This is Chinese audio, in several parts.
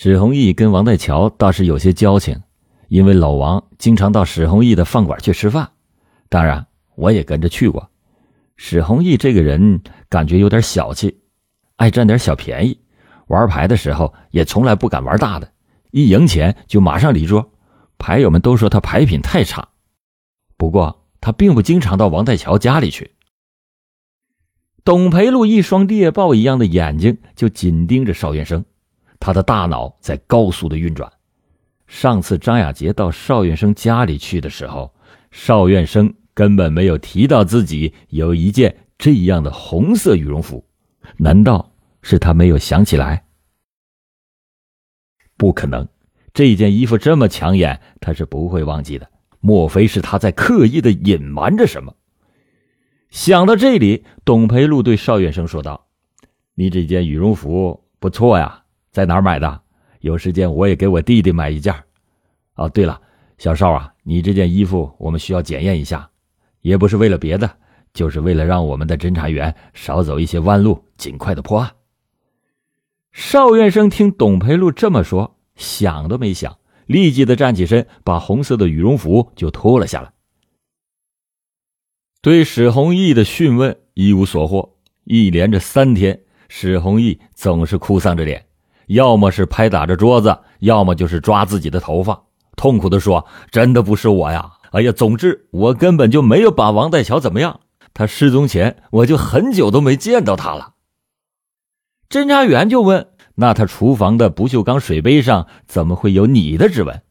史弘毅跟王代桥倒是有些交情，因为老王经常到史弘毅的饭馆去吃饭，当然我也跟着去过。史弘毅这个人感觉有点小气，爱占点小便宜，玩牌的时候也从来不敢玩大的，一赢钱就马上离桌。牌友们都说他牌品太差，不过他并不经常到王代桥家里去。董培禄一双猎豹一样的眼睛就紧盯着邵元生。他的大脑在高速的运转。上次张亚杰到邵院生家里去的时候，邵院生根本没有提到自己有一件这样的红色羽绒服，难道是他没有想起来？不可能，这件衣服这么抢眼，他是不会忘记的。莫非是他在刻意的隐瞒着什么？想到这里，董培禄对邵院生说道：“你这件羽绒服不错呀。”在哪儿买的？有时间我也给我弟弟买一件。哦，对了，小邵啊，你这件衣服我们需要检验一下，也不是为了别的，就是为了让我们的侦查员少走一些弯路，尽快的破案。邵院生听董培禄这么说，想都没想，立即的站起身，把红色的羽绒服就脱了下来。对史弘毅的讯问一无所获，一连着三天，史弘毅总是哭丧着脸。要么是拍打着桌子，要么就是抓自己的头发，痛苦的说：“真的不是我呀！哎呀，总之我根本就没有把王代桥怎么样。他失踪前，我就很久都没见到他了。”侦查员就问：“那他厨房的不锈钢水杯上怎么会有你的指纹？”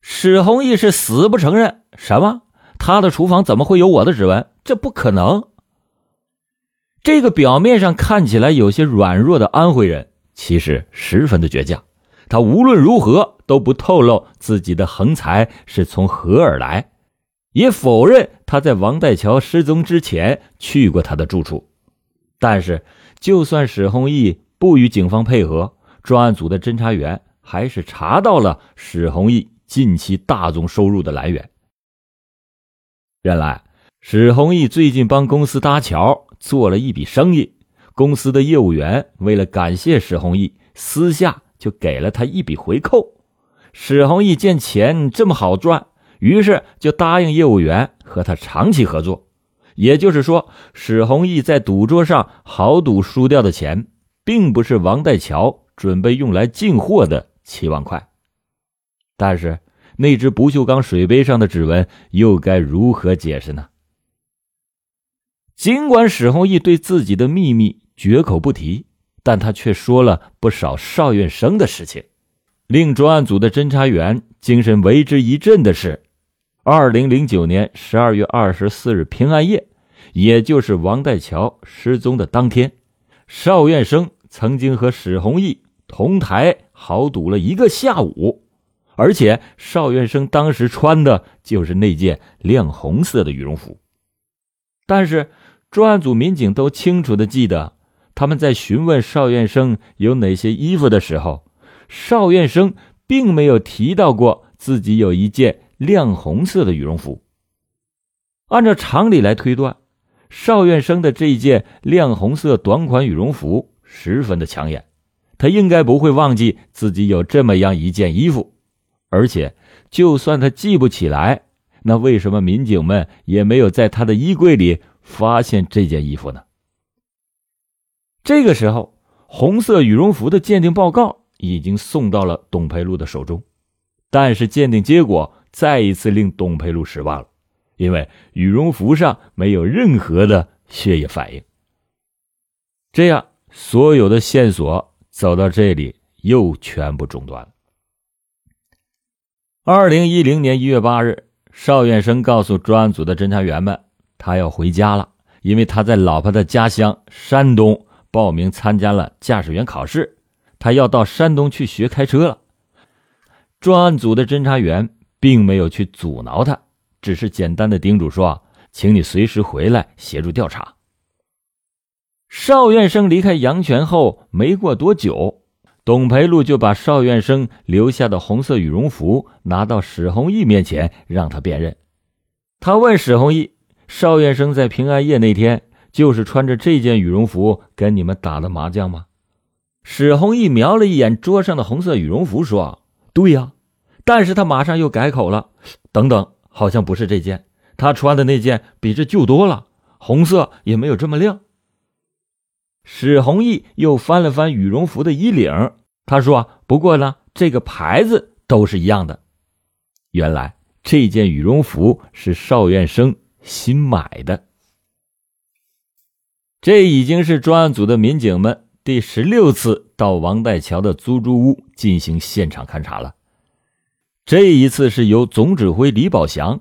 史弘毅是死不承认。什么？他的厨房怎么会有我的指纹？这不可能！这个表面上看起来有些软弱的安徽人。其实十分的倔强，他无论如何都不透露自己的横财是从何而来，也否认他在王代桥失踪之前去过他的住处。但是，就算史弘毅不与警方配合，专案组的侦查员还是查到了史弘毅近期大宗收入的来源。原来，史弘毅最近帮公司搭桥做了一笔生意。公司的业务员为了感谢史弘毅，私下就给了他一笔回扣。史弘毅见钱这么好赚，于是就答应业务员和他长期合作。也就是说，史弘毅在赌桌上豪赌输掉的钱，并不是王代桥准备用来进货的七万块。但是，那只不锈钢水杯上的指纹又该如何解释呢？尽管史弘毅对自己的秘密，绝口不提，但他却说了不少邵院生的事情。令专案组的侦查员精神为之一振的是，二零零九年十二月二十四日平安夜，也就是王代桥失踪的当天，邵院生曾经和史弘毅同台豪赌了一个下午，而且邵院生当时穿的就是那件亮红色的羽绒服。但是，专案组民警都清楚的记得。他们在询问邵院生有哪些衣服的时候，邵院生并没有提到过自己有一件亮红色的羽绒服。按照常理来推断，邵院生的这一件亮红色短款羽绒服十分的抢眼，他应该不会忘记自己有这么样一件衣服。而且，就算他记不起来，那为什么民警们也没有在他的衣柜里发现这件衣服呢？这个时候，红色羽绒服的鉴定报告已经送到了董培禄的手中，但是鉴定结果再一次令董培禄失望了，因为羽绒服上没有任何的血液反应。这样，所有的线索走到这里又全部中断了。二零一零年一月八日，邵远生告诉专案组的侦查员们，他要回家了，因为他在老婆的家乡山东。报名参加了驾驶员考试，他要到山东去学开车了。专案组的侦查员并没有去阻挠他，只是简单的叮嘱说：“请你随时回来协助调查。”邵院生离开阳泉后没过多久，董培禄就把邵院生留下的红色羽绒服拿到史弘毅面前，让他辨认。他问史弘毅：“邵院生在平安夜那天？”就是穿着这件羽绒服跟你们打的麻将吗？史弘毅瞄了一眼桌上的红色羽绒服，说：“对呀。”但是他马上又改口了：“等等，好像不是这件，他穿的那件比这旧多了，红色也没有这么亮。”史弘毅又翻了翻羽绒服的衣领，他说：“不过呢，这个牌子都是一样的。原来这件羽绒服是邵院生新买的。”这已经是专案组的民警们第十六次到王代桥的租住屋进行现场勘查了。这一次是由总指挥李宝祥，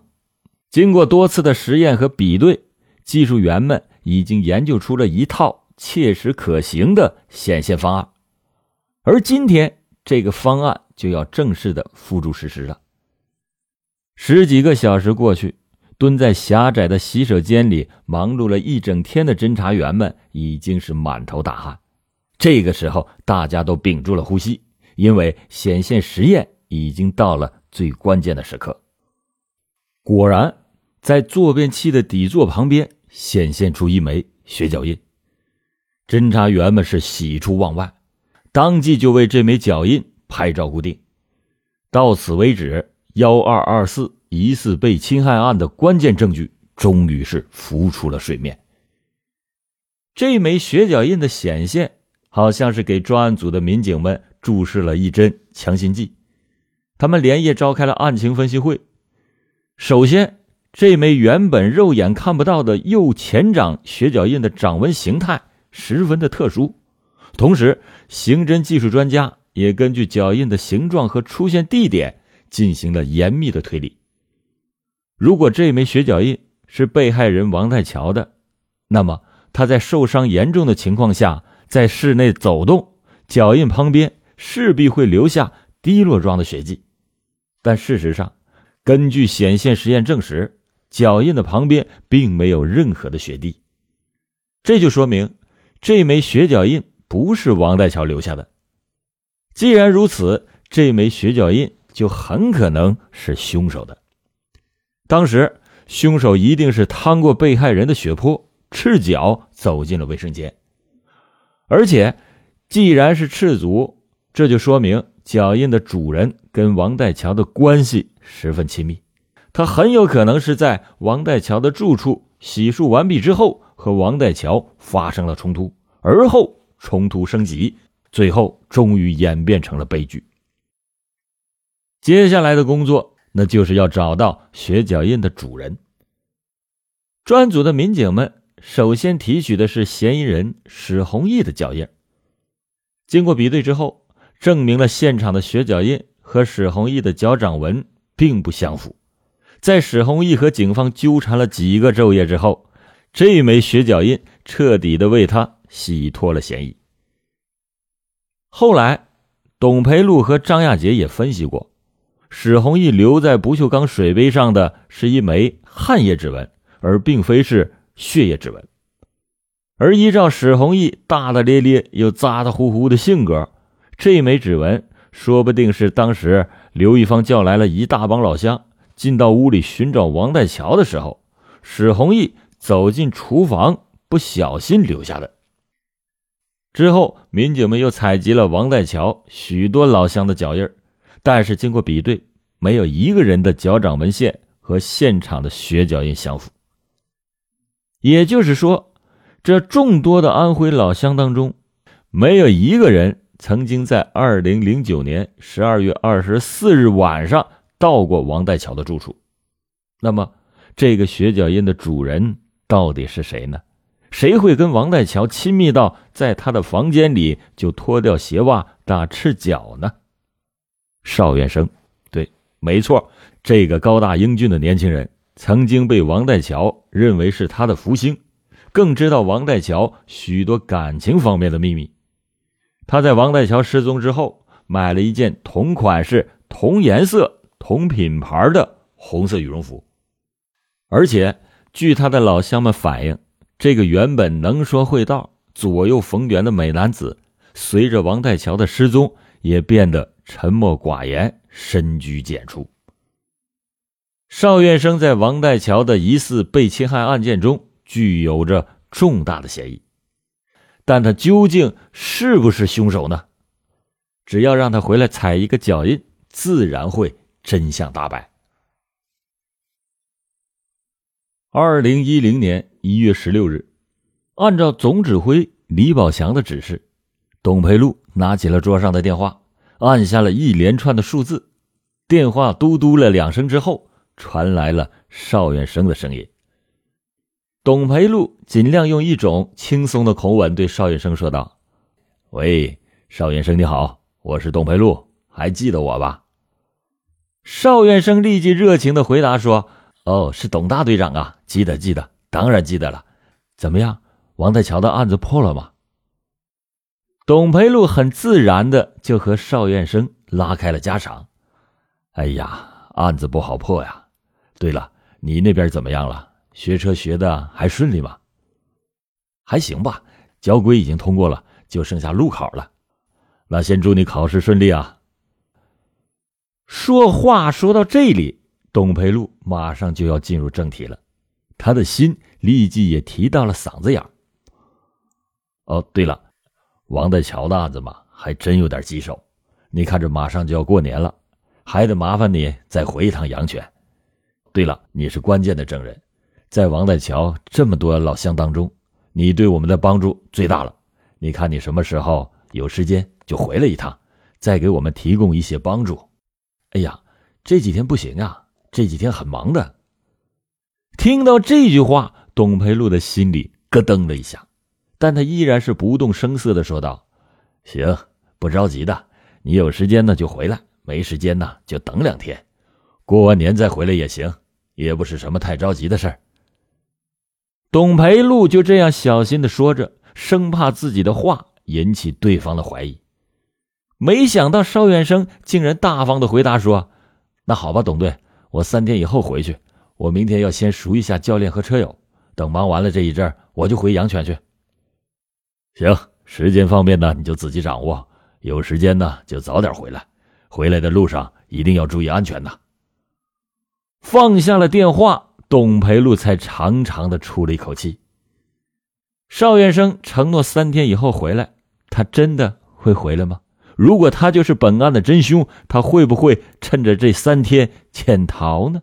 经过多次的实验和比对，技术员们已经研究出了一套切实可行的显现方案。而今天，这个方案就要正式的付诸实施了。十几个小时过去。蹲在狭窄的洗手间里忙碌了一整天的侦查员们已经是满头大汗。这个时候，大家都屏住了呼吸，因为显现实验已经到了最关键的时刻。果然，在坐便器的底座旁边显现出一枚血脚印。侦查员们是喜出望外，当即就为这枚脚印拍照固定。到此为止，幺二二四。疑似被侵害案的关键证据终于是浮出了水面。这枚血脚印的显现，好像是给专案组的民警们注射了一针强心剂。他们连夜召开了案情分析会。首先，这枚原本肉眼看不到的右前掌血脚印的掌纹形态十分的特殊，同时，刑侦技术专家也根据脚印的形状和出现地点进行了严密的推理。如果这枚血脚印是被害人王代桥的，那么他在受伤严重的情况下在室内走动，脚印旁边势必会留下滴落状的血迹。但事实上，根据显现实验证实，脚印的旁边并没有任何的血滴，这就说明这枚血脚印不是王代桥留下的。既然如此，这枚血脚印就很可能是凶手的。当时，凶手一定是趟过被害人的血泊，赤脚走进了卫生间。而且，既然是赤足，这就说明脚印的主人跟王代桥的关系十分亲密。他很有可能是在王代桥的住处洗漱完毕之后，和王代桥发生了冲突，而后冲突升级，最后终于演变成了悲剧。接下来的工作。那就是要找到血脚印的主人。专案组的民警们首先提取的是嫌疑人史弘毅的脚印。经过比对之后，证明了现场的血脚印和史弘毅的脚掌纹并不相符。在史弘毅和警方纠缠了几个昼夜之后，这枚血脚印彻底的为他洗脱了嫌疑。后来，董培禄和张亚杰也分析过。史弘毅留在不锈钢水杯上的是一枚汗液指纹，而并非是血液指纹。而依照史弘毅大大咧咧又咋咋呼呼的性格，这枚指纹说不定是当时刘一方叫来了一大帮老乡进到屋里寻找王代桥的时候，史弘毅走进厨房不小心留下的。之后，民警们又采集了王代桥许多老乡的脚印。但是经过比对，没有一个人的脚掌纹线和现场的血脚印相符。也就是说，这众多的安徽老乡当中，没有一个人曾经在二零零九年十二月二十四日晚上到过王代桥的住处。那么，这个血脚印的主人到底是谁呢？谁会跟王代桥亲密到在他的房间里就脱掉鞋袜打赤脚呢？邵元生，没错，这个高大英俊的年轻人曾经被王代桥认为是他的福星，更知道王代桥许多感情方面的秘密。他在王代桥失踪之后，买了一件同款式、同颜色、同品牌的红色羽绒服，而且据他的老乡们反映，这个原本能说会道、左右逢源的美男子，随着王代桥的失踪，也变得。沉默寡言，深居简出。邵院生在王代桥的疑似被侵害案件中具有着重大的嫌疑，但他究竟是不是凶手呢？只要让他回来踩一个脚印，自然会真相大白。二零一零年一月十六日，按照总指挥李宝祥的指示，董培禄拿起了桌上的电话，按下了一连串的数字。电话嘟嘟了两声之后，传来了邵远生的声音。董培禄尽量用一种轻松的口吻对邵远生说道：“喂，邵远生，你好，我是董培禄，还记得我吧？”邵远生立即热情的回答说。哦，是董大队长啊！记得记得，当然记得了。怎么样，王大桥的案子破了吗？董培禄很自然的就和邵院生拉开了家常。哎呀，案子不好破呀。对了，你那边怎么样了？学车学的还顺利吗？还行吧，交规已经通过了，就剩下路考了。那先祝你考试顺利啊。说话说到这里。董培禄马上就要进入正题了，他的心立即也提到了嗓子眼哦，对了，王大桥的案子嘛，还真有点棘手。你看，这马上就要过年了，还得麻烦你再回一趟阳泉。对了，你是关键的证人，在王大桥这么多老乡当中，你对我们的帮助最大了。你看，你什么时候有时间就回来一趟，再给我们提供一些帮助。哎呀，这几天不行啊。这几天很忙的。听到这句话，董培禄的心里咯噔了一下，但他依然是不动声色的说道：“行，不着急的，你有时间呢就回来，没时间呢就等两天，过完年再回来也行，也不是什么太着急的事儿。”董培禄就这样小心的说着，生怕自己的话引起对方的怀疑。没想到邵远生竟然大方的回答说：“那好吧，董队。”我三天以后回去，我明天要先熟一下教练和车友，等忙完了这一阵我就回阳泉去。行，时间方面呢，你就自己掌握，有时间呢就早点回来，回来的路上一定要注意安全呐。放下了电话，董培禄才长长的出了一口气。邵元生承诺三天以后回来，他真的会回来吗？如果他就是本案的真凶，他会不会趁着这三天潜逃呢？